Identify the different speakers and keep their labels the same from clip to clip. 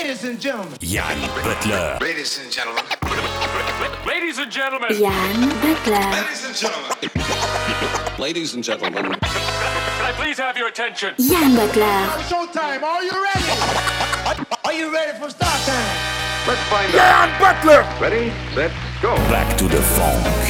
Speaker 1: Ladies and gentlemen.
Speaker 2: Yann Butler.
Speaker 3: Ladies and gentlemen.
Speaker 4: Ladies and gentlemen.
Speaker 5: Butler.
Speaker 3: Ladies and gentlemen.
Speaker 6: Ladies and gentlemen.
Speaker 4: Can I please have your attention?
Speaker 5: Yann Butler.
Speaker 1: Showtime. Are you ready? Are you ready for start time?
Speaker 3: Let's find Yann out.
Speaker 4: Yann Butler.
Speaker 3: Ready, set, go.
Speaker 2: Back to the funk.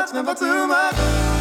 Speaker 7: much, never too much.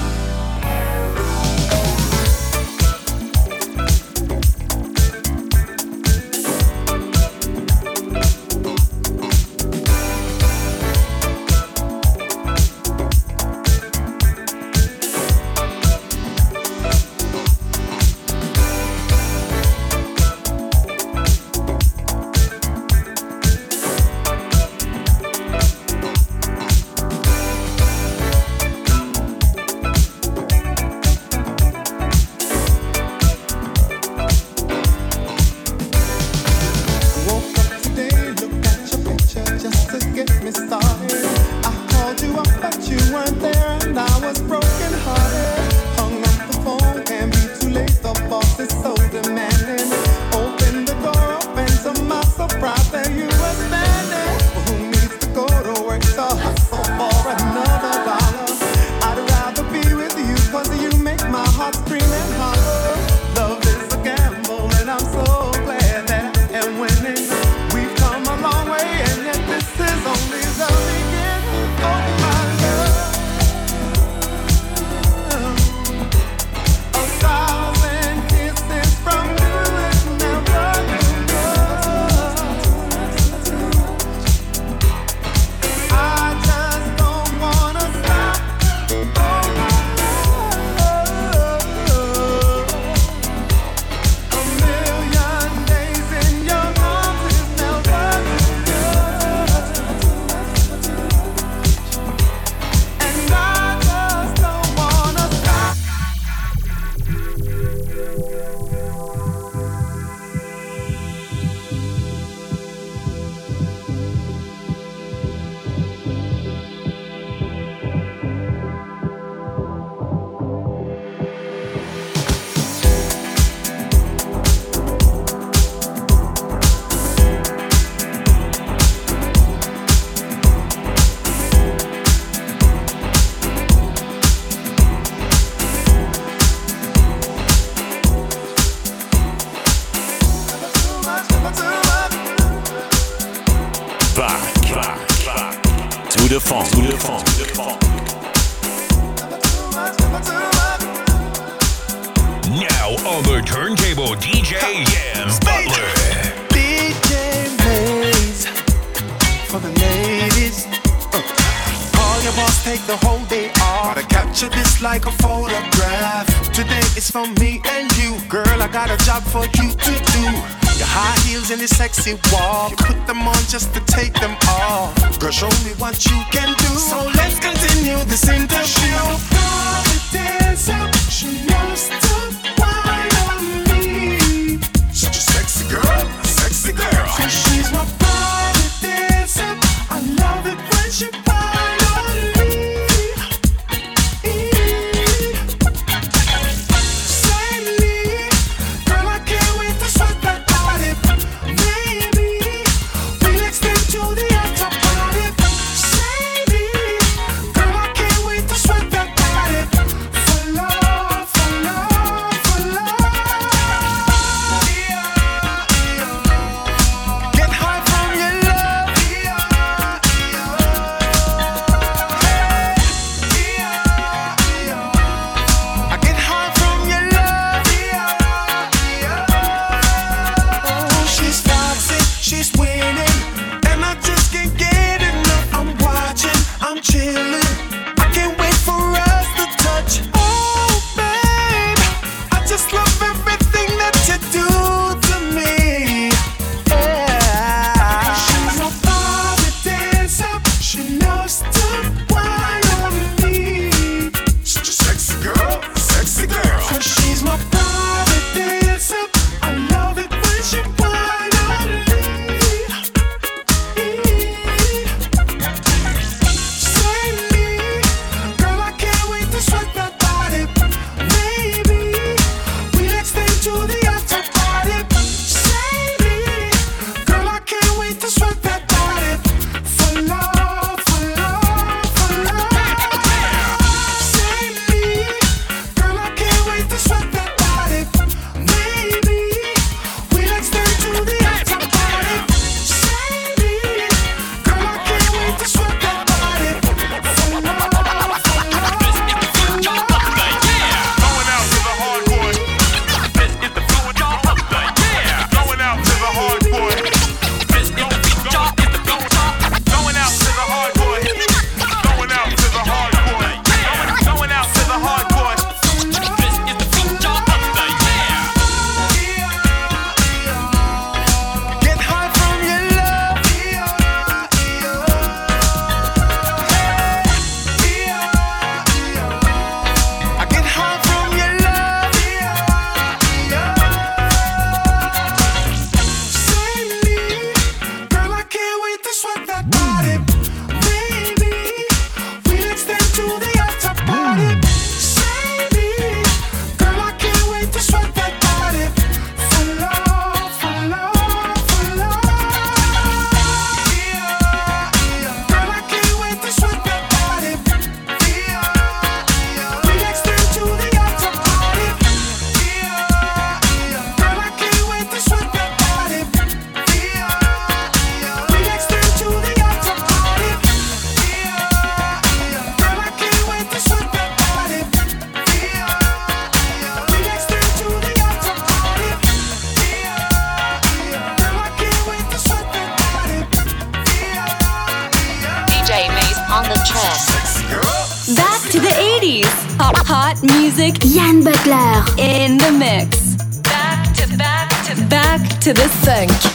Speaker 2: Back to the
Speaker 8: 80s. Hot, hot music.
Speaker 5: Yann Butler.
Speaker 8: In the mix. Back to back back to the funk.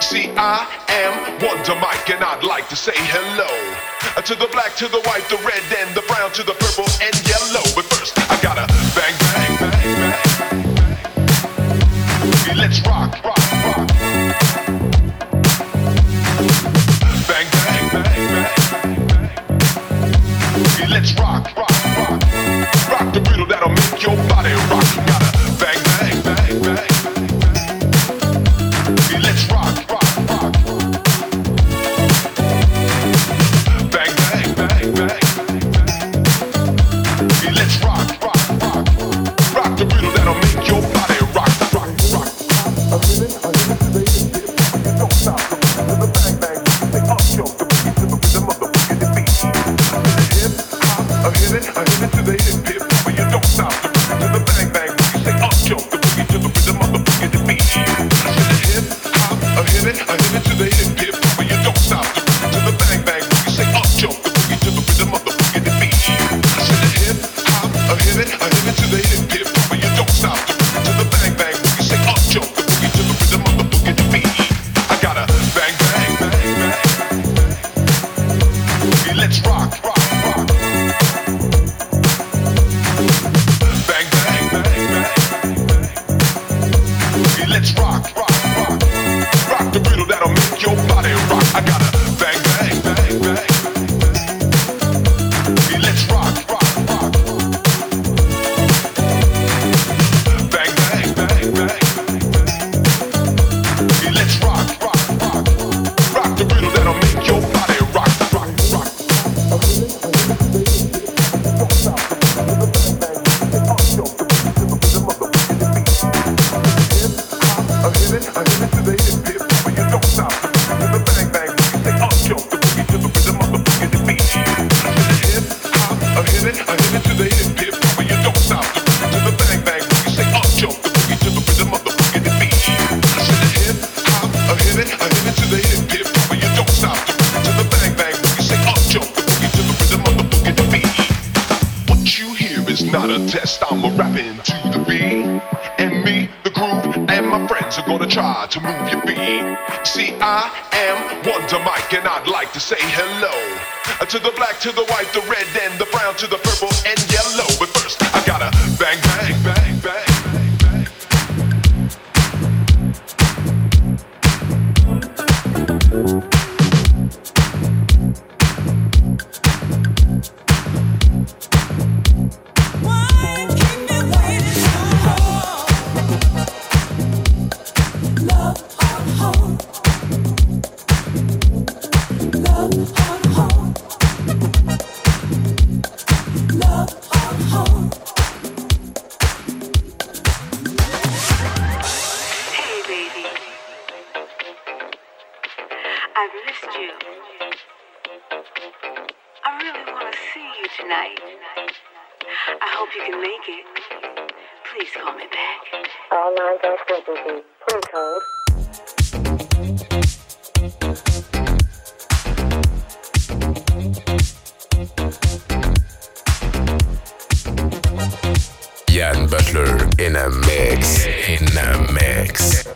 Speaker 9: See, I am Wonder Mike, and I'd like to say hello. To the black, to the white, the red, and the brown, to the purple, and
Speaker 10: tonight. I hope you can make it. Please call me back.
Speaker 11: All lines are busy. Please hold.
Speaker 12: Yann Butler in a mix, in a mix.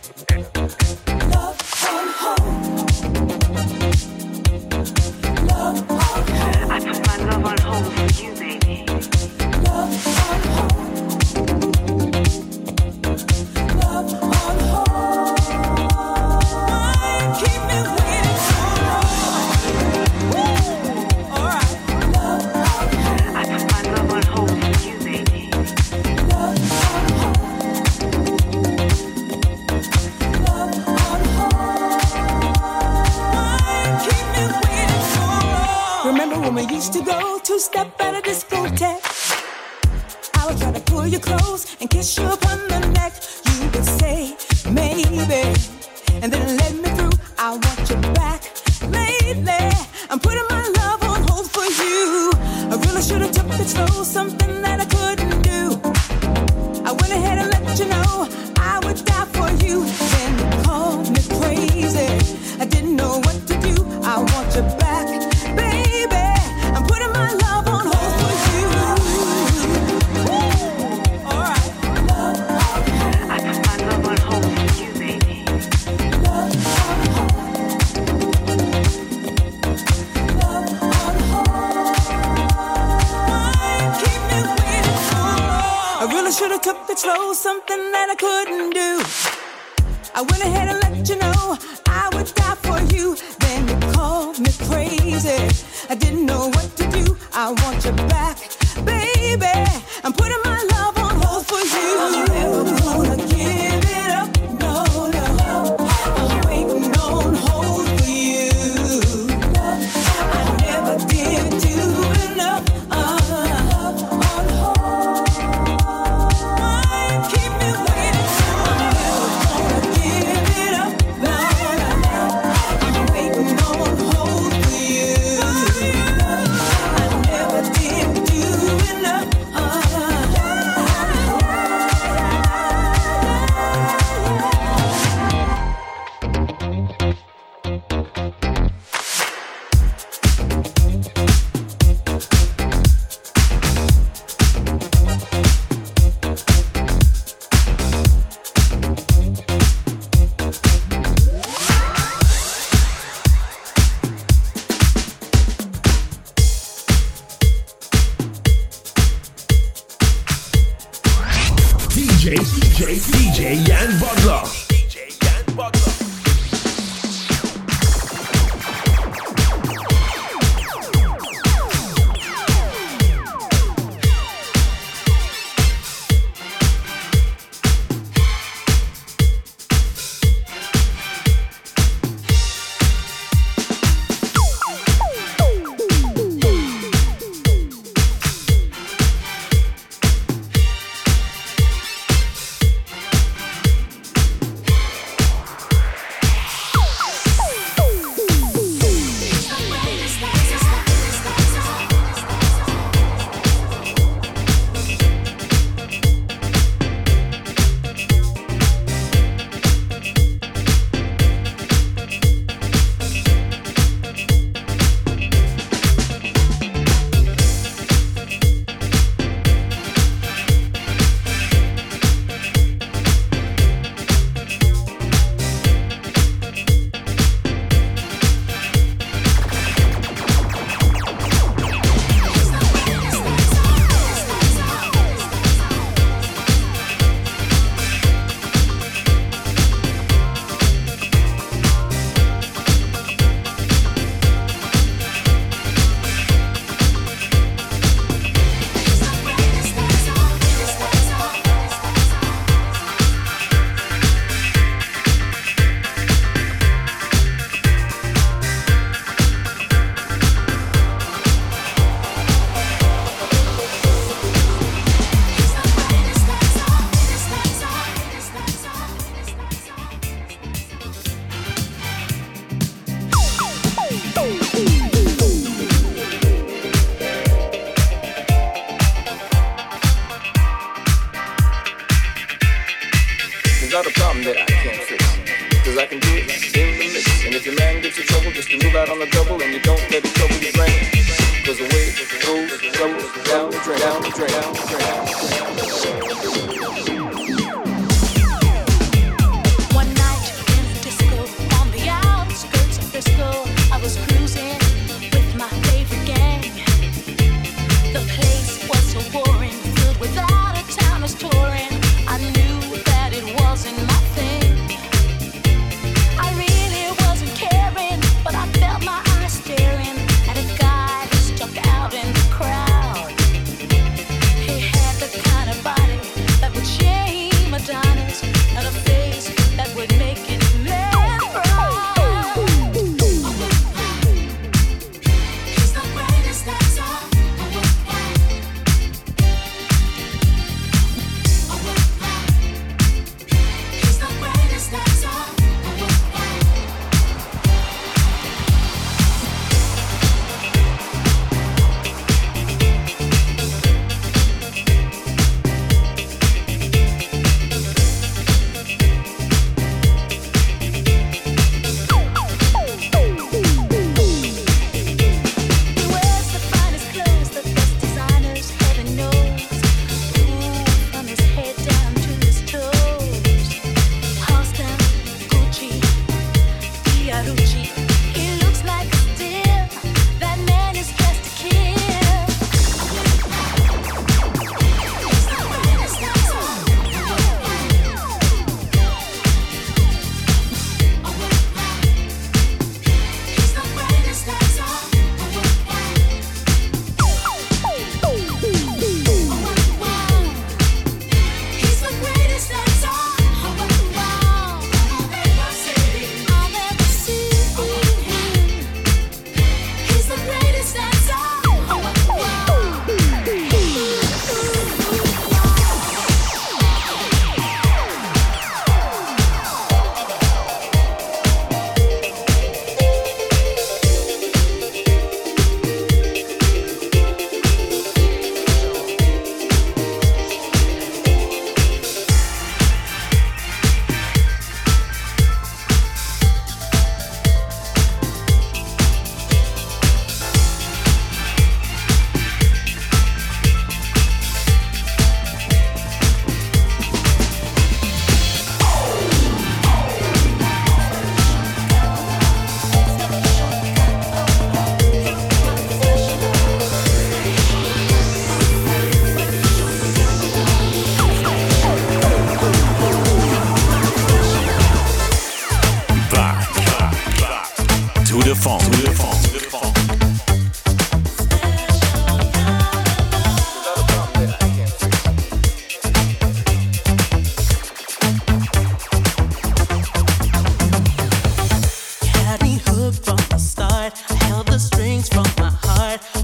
Speaker 10: strings from my
Speaker 2: heart.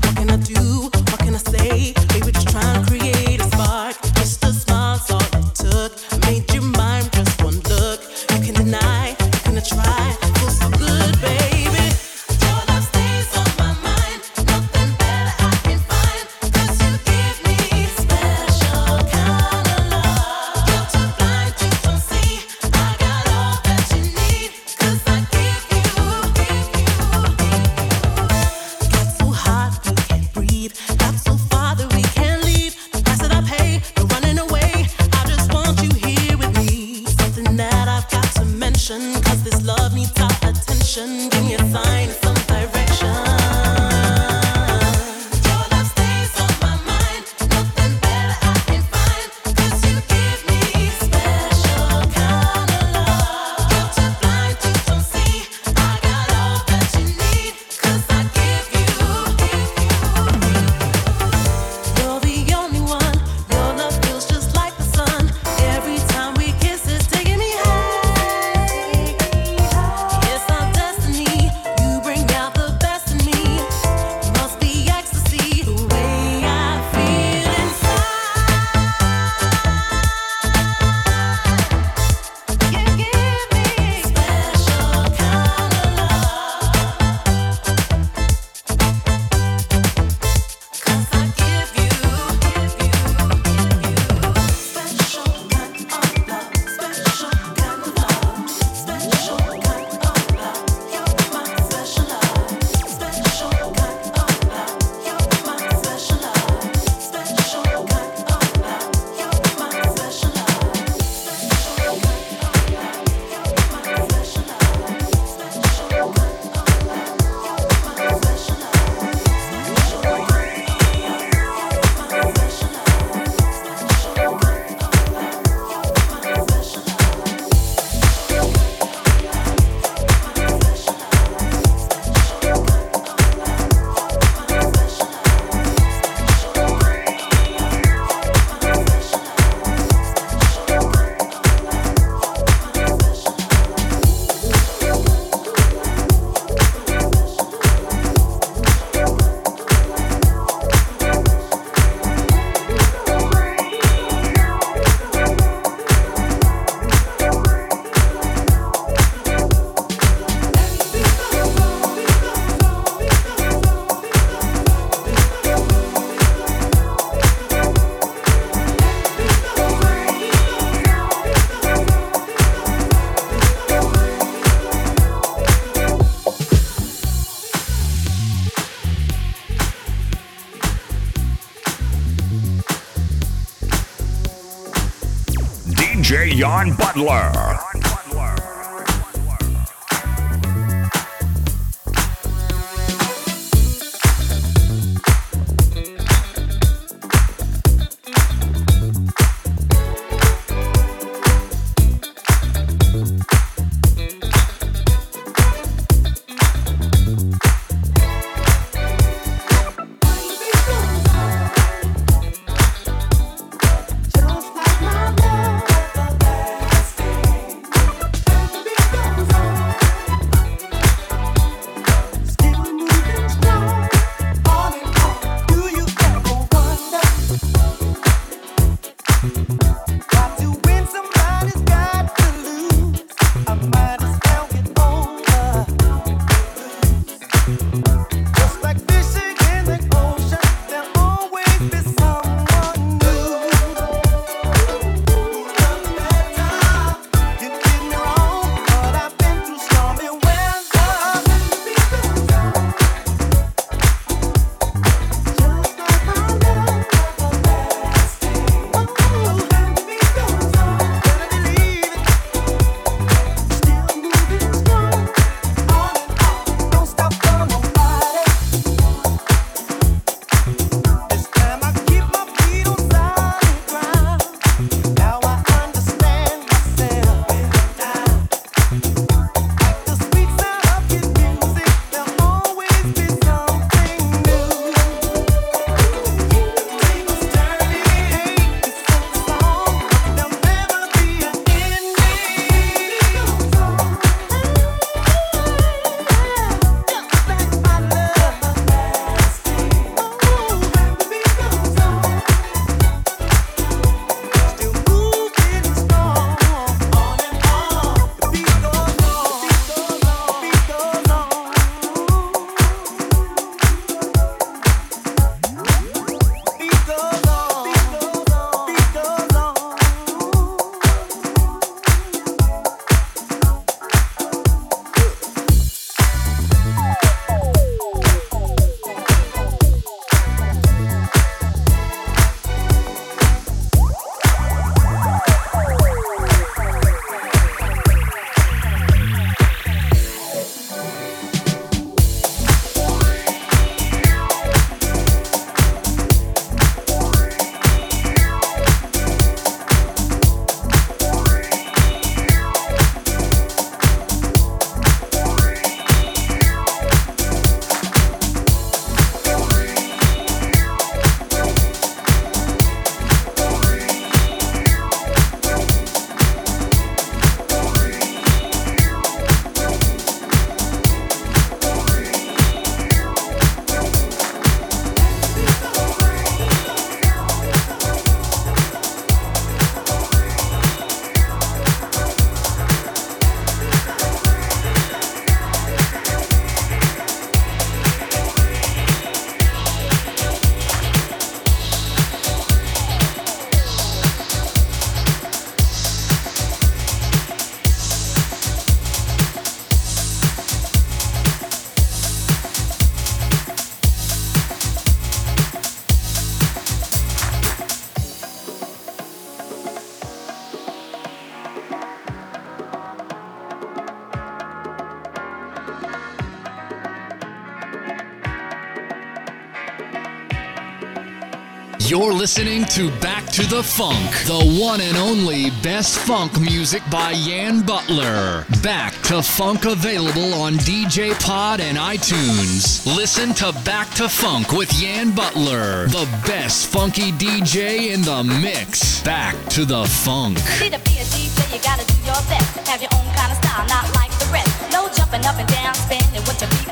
Speaker 13: Adler. listening to Back to the Funk, the one and only best funk music by Yann Butler. Back to Funk available on DJ Pod and iTunes. Listen to Back to Funk with Yann Butler, the best funky DJ in the mix. Back to the Funk.
Speaker 14: See, to be a DJ, you gotta do your best. Have your own kind of style, not like the rest. No jumping up and down, what you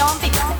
Speaker 15: beyond, beyond.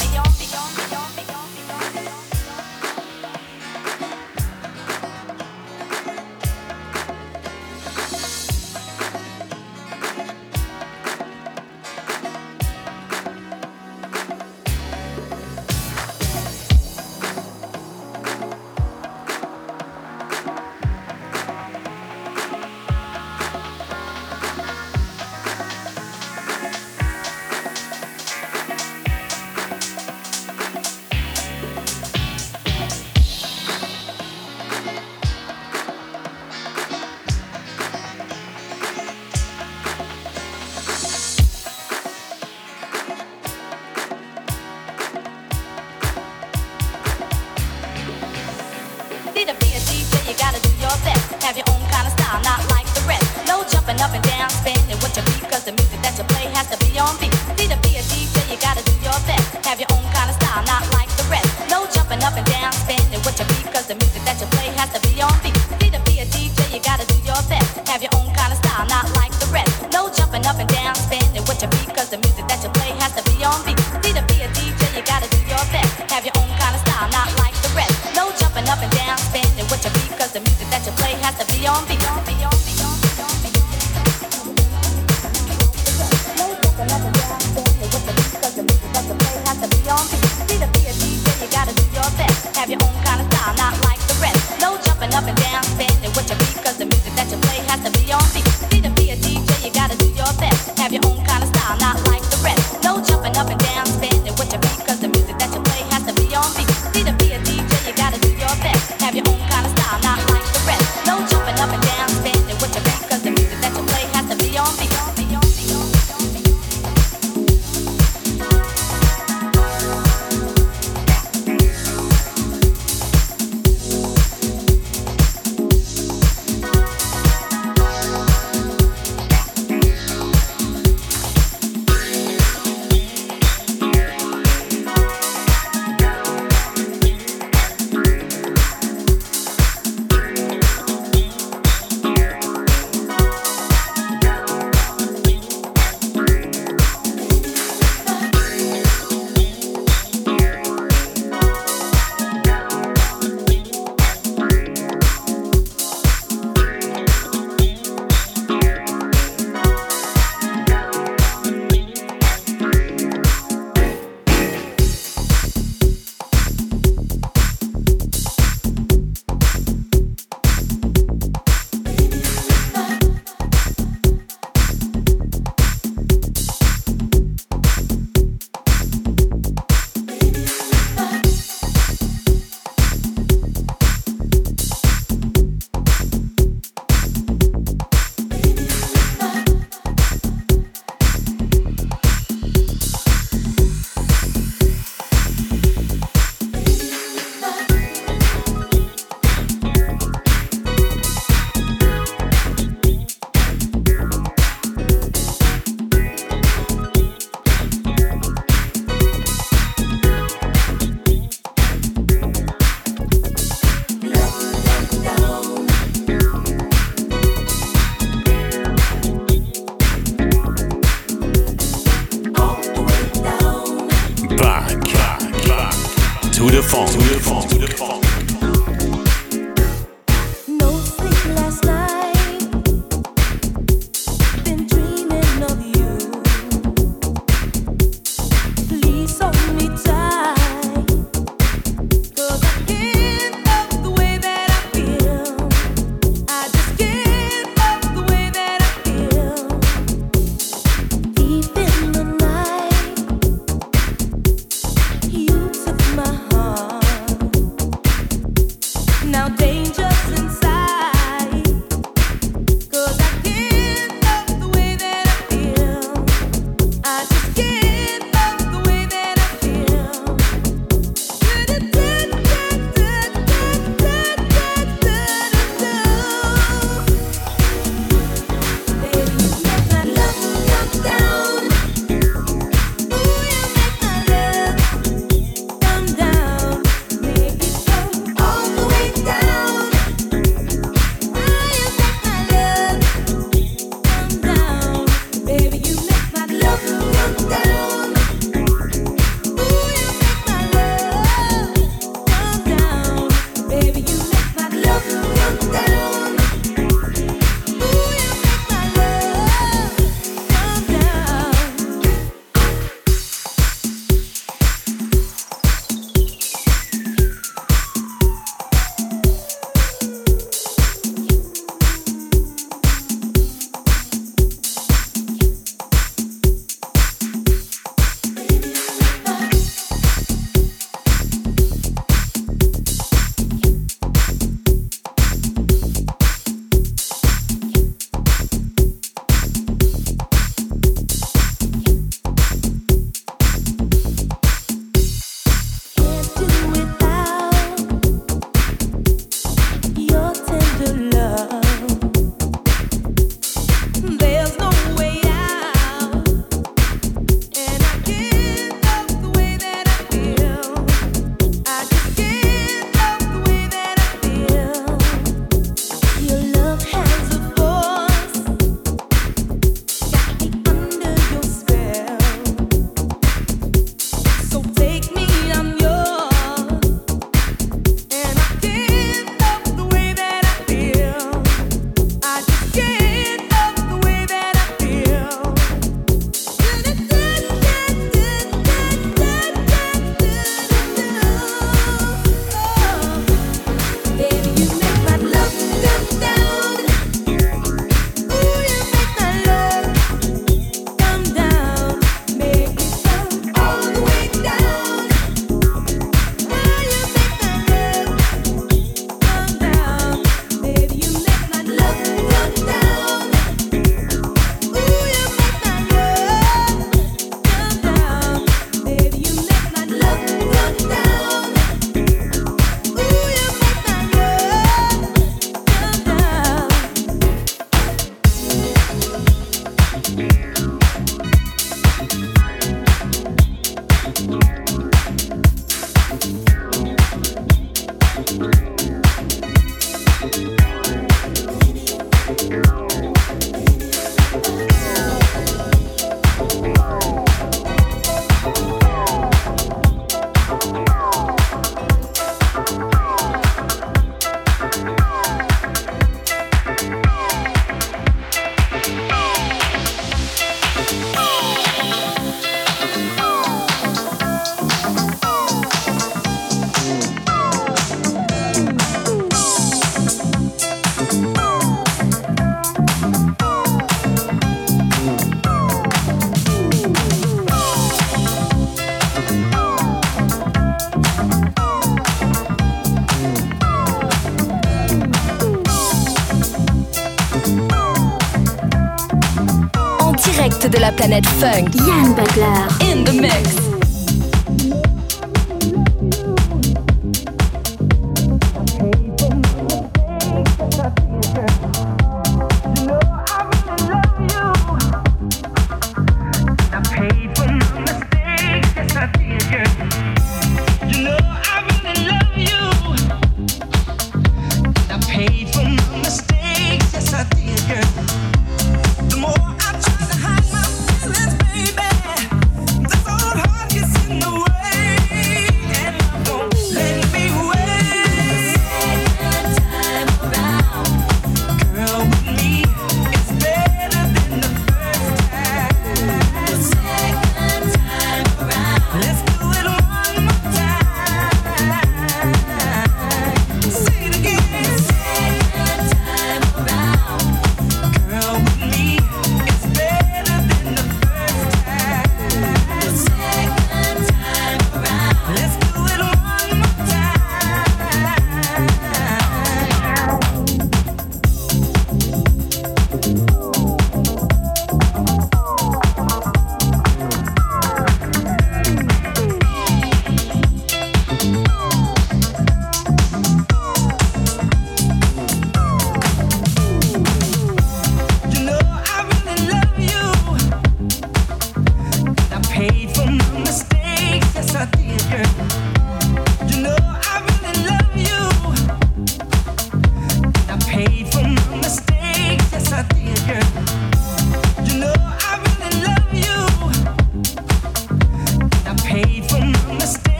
Speaker 15: Planète funk.
Speaker 5: Yann Butler.
Speaker 15: In the mix.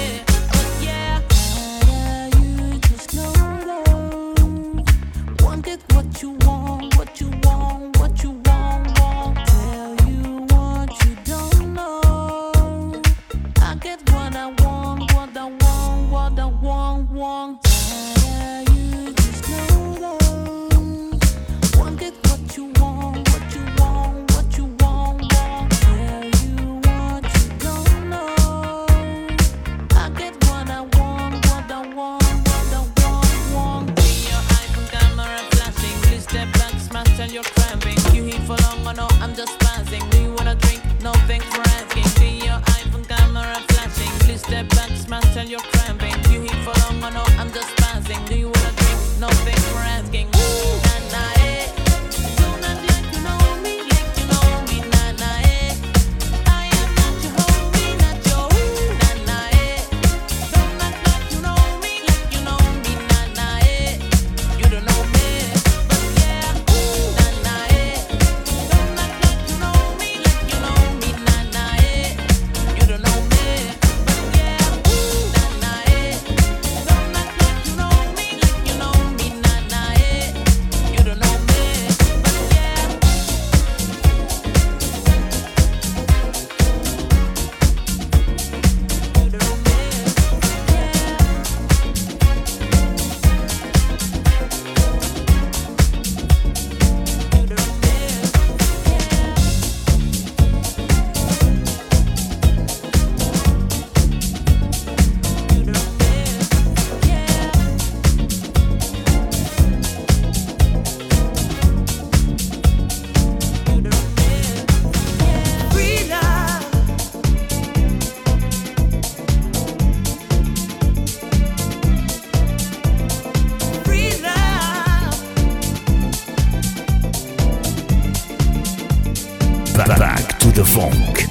Speaker 16: Yeah,
Speaker 17: funk.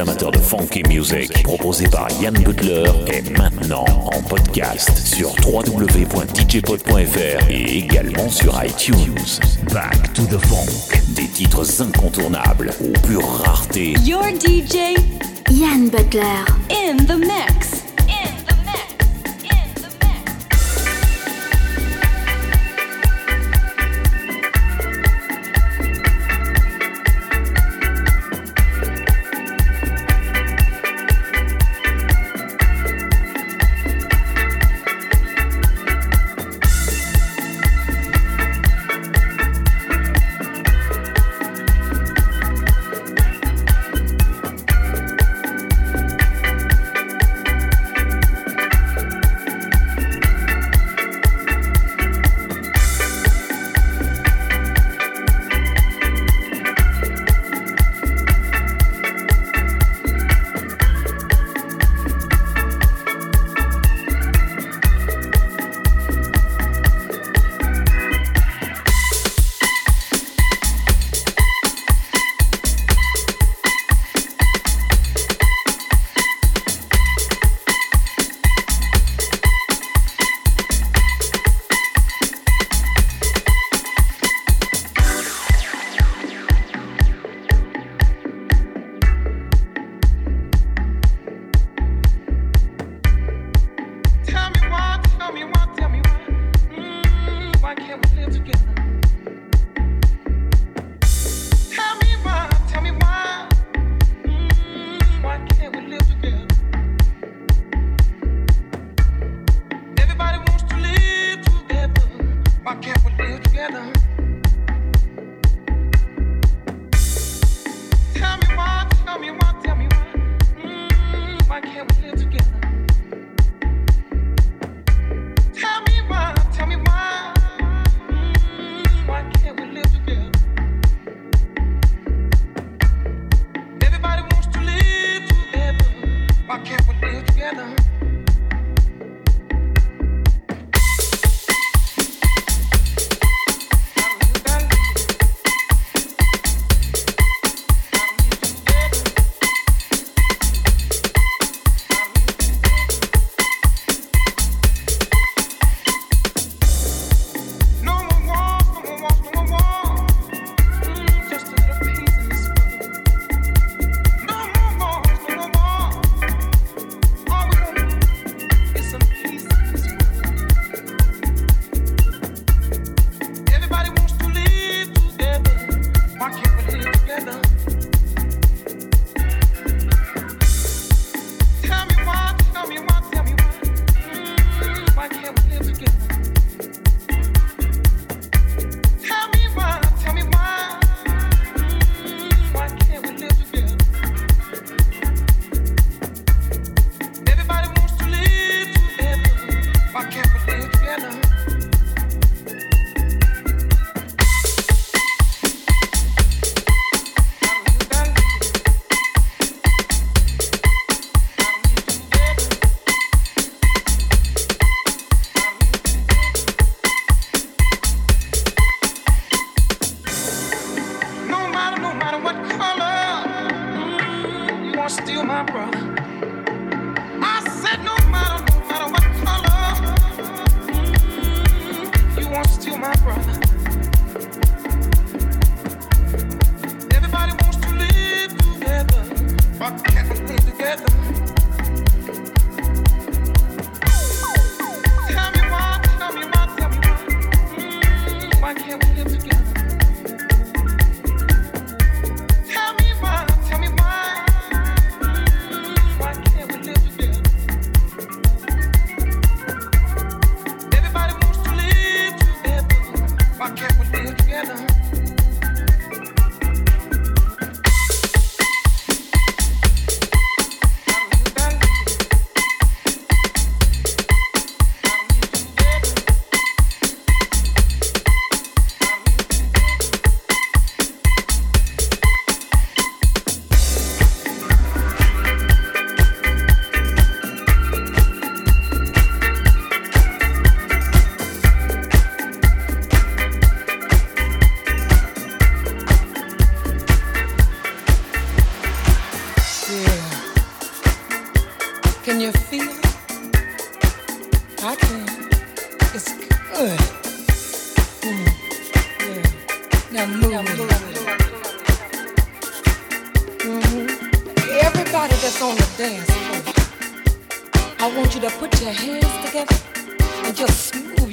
Speaker 2: Amateur amateurs de funky music, proposé par Yann Butler, est maintenant en podcast sur www.djpod.fr et également sur iTunes. Back to the funk, des titres incontournables aux pure rareté.
Speaker 8: Your DJ,
Speaker 5: Yann Butler,
Speaker 8: in the mix.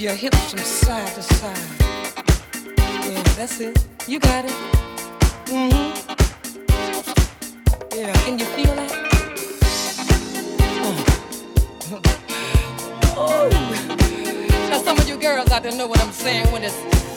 Speaker 18: your hips from side to side. Yeah, that's it. You got it. Mm-hmm. Yeah, can you feel that? Mm. Uh. Oh. Now some of you girls out there know what I'm saying when it's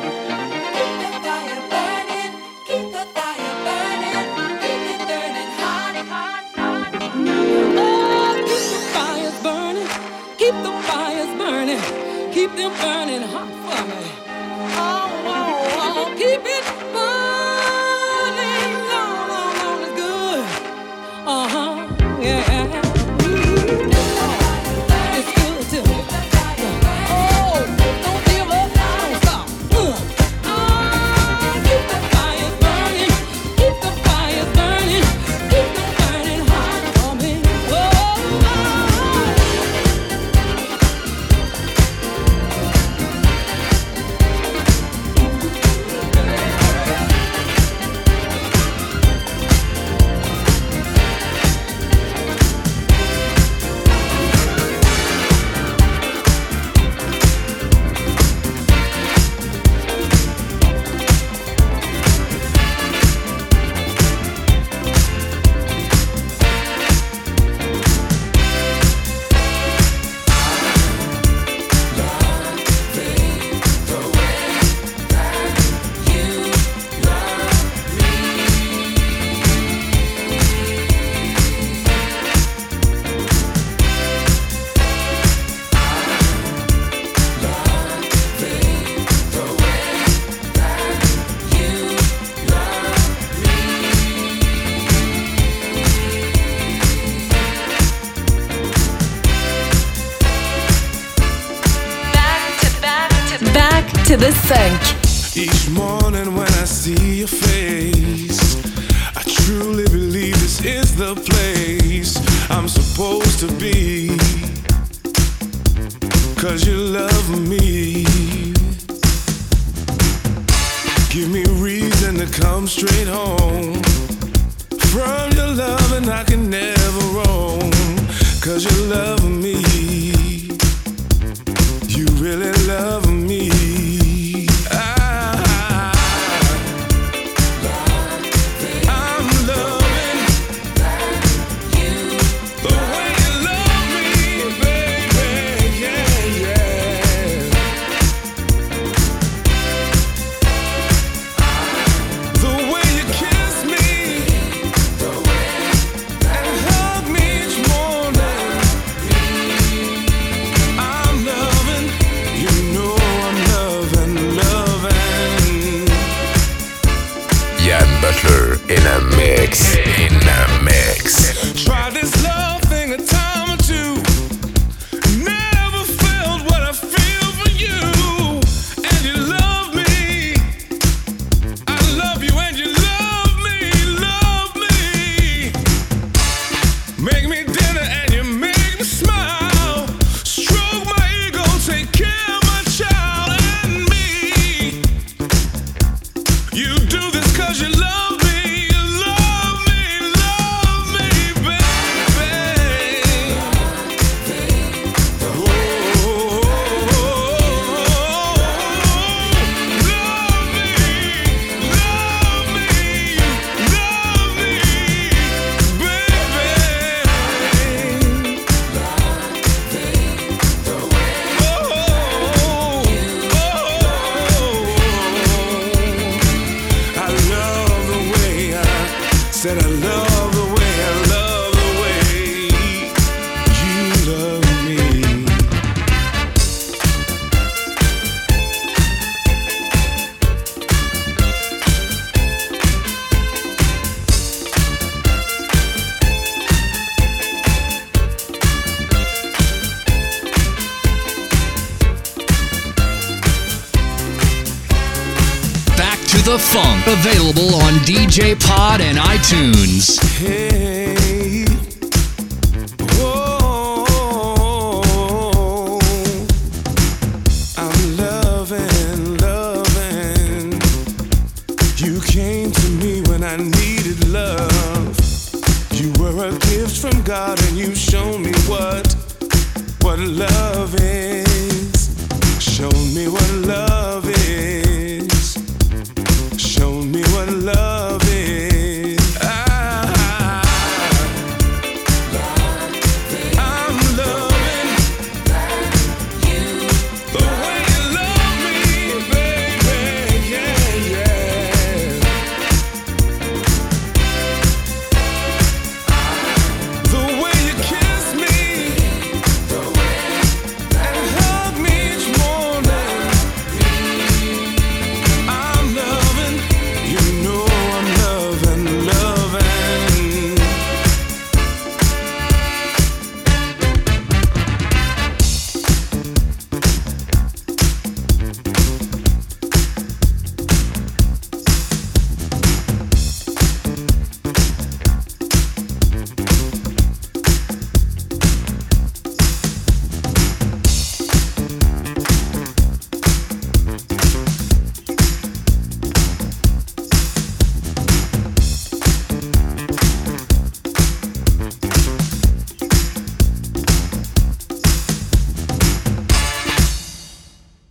Speaker 18: to the
Speaker 2: funk.
Speaker 9: Each morning when I see your face, I truly believe this is the place I'm supposed to be. Cause you love me. Give me reason to come straight home. From your love, and I can never roam. Cause you love me. You really love me.
Speaker 13: Available on DJ Pod and iTunes.
Speaker 9: Hey.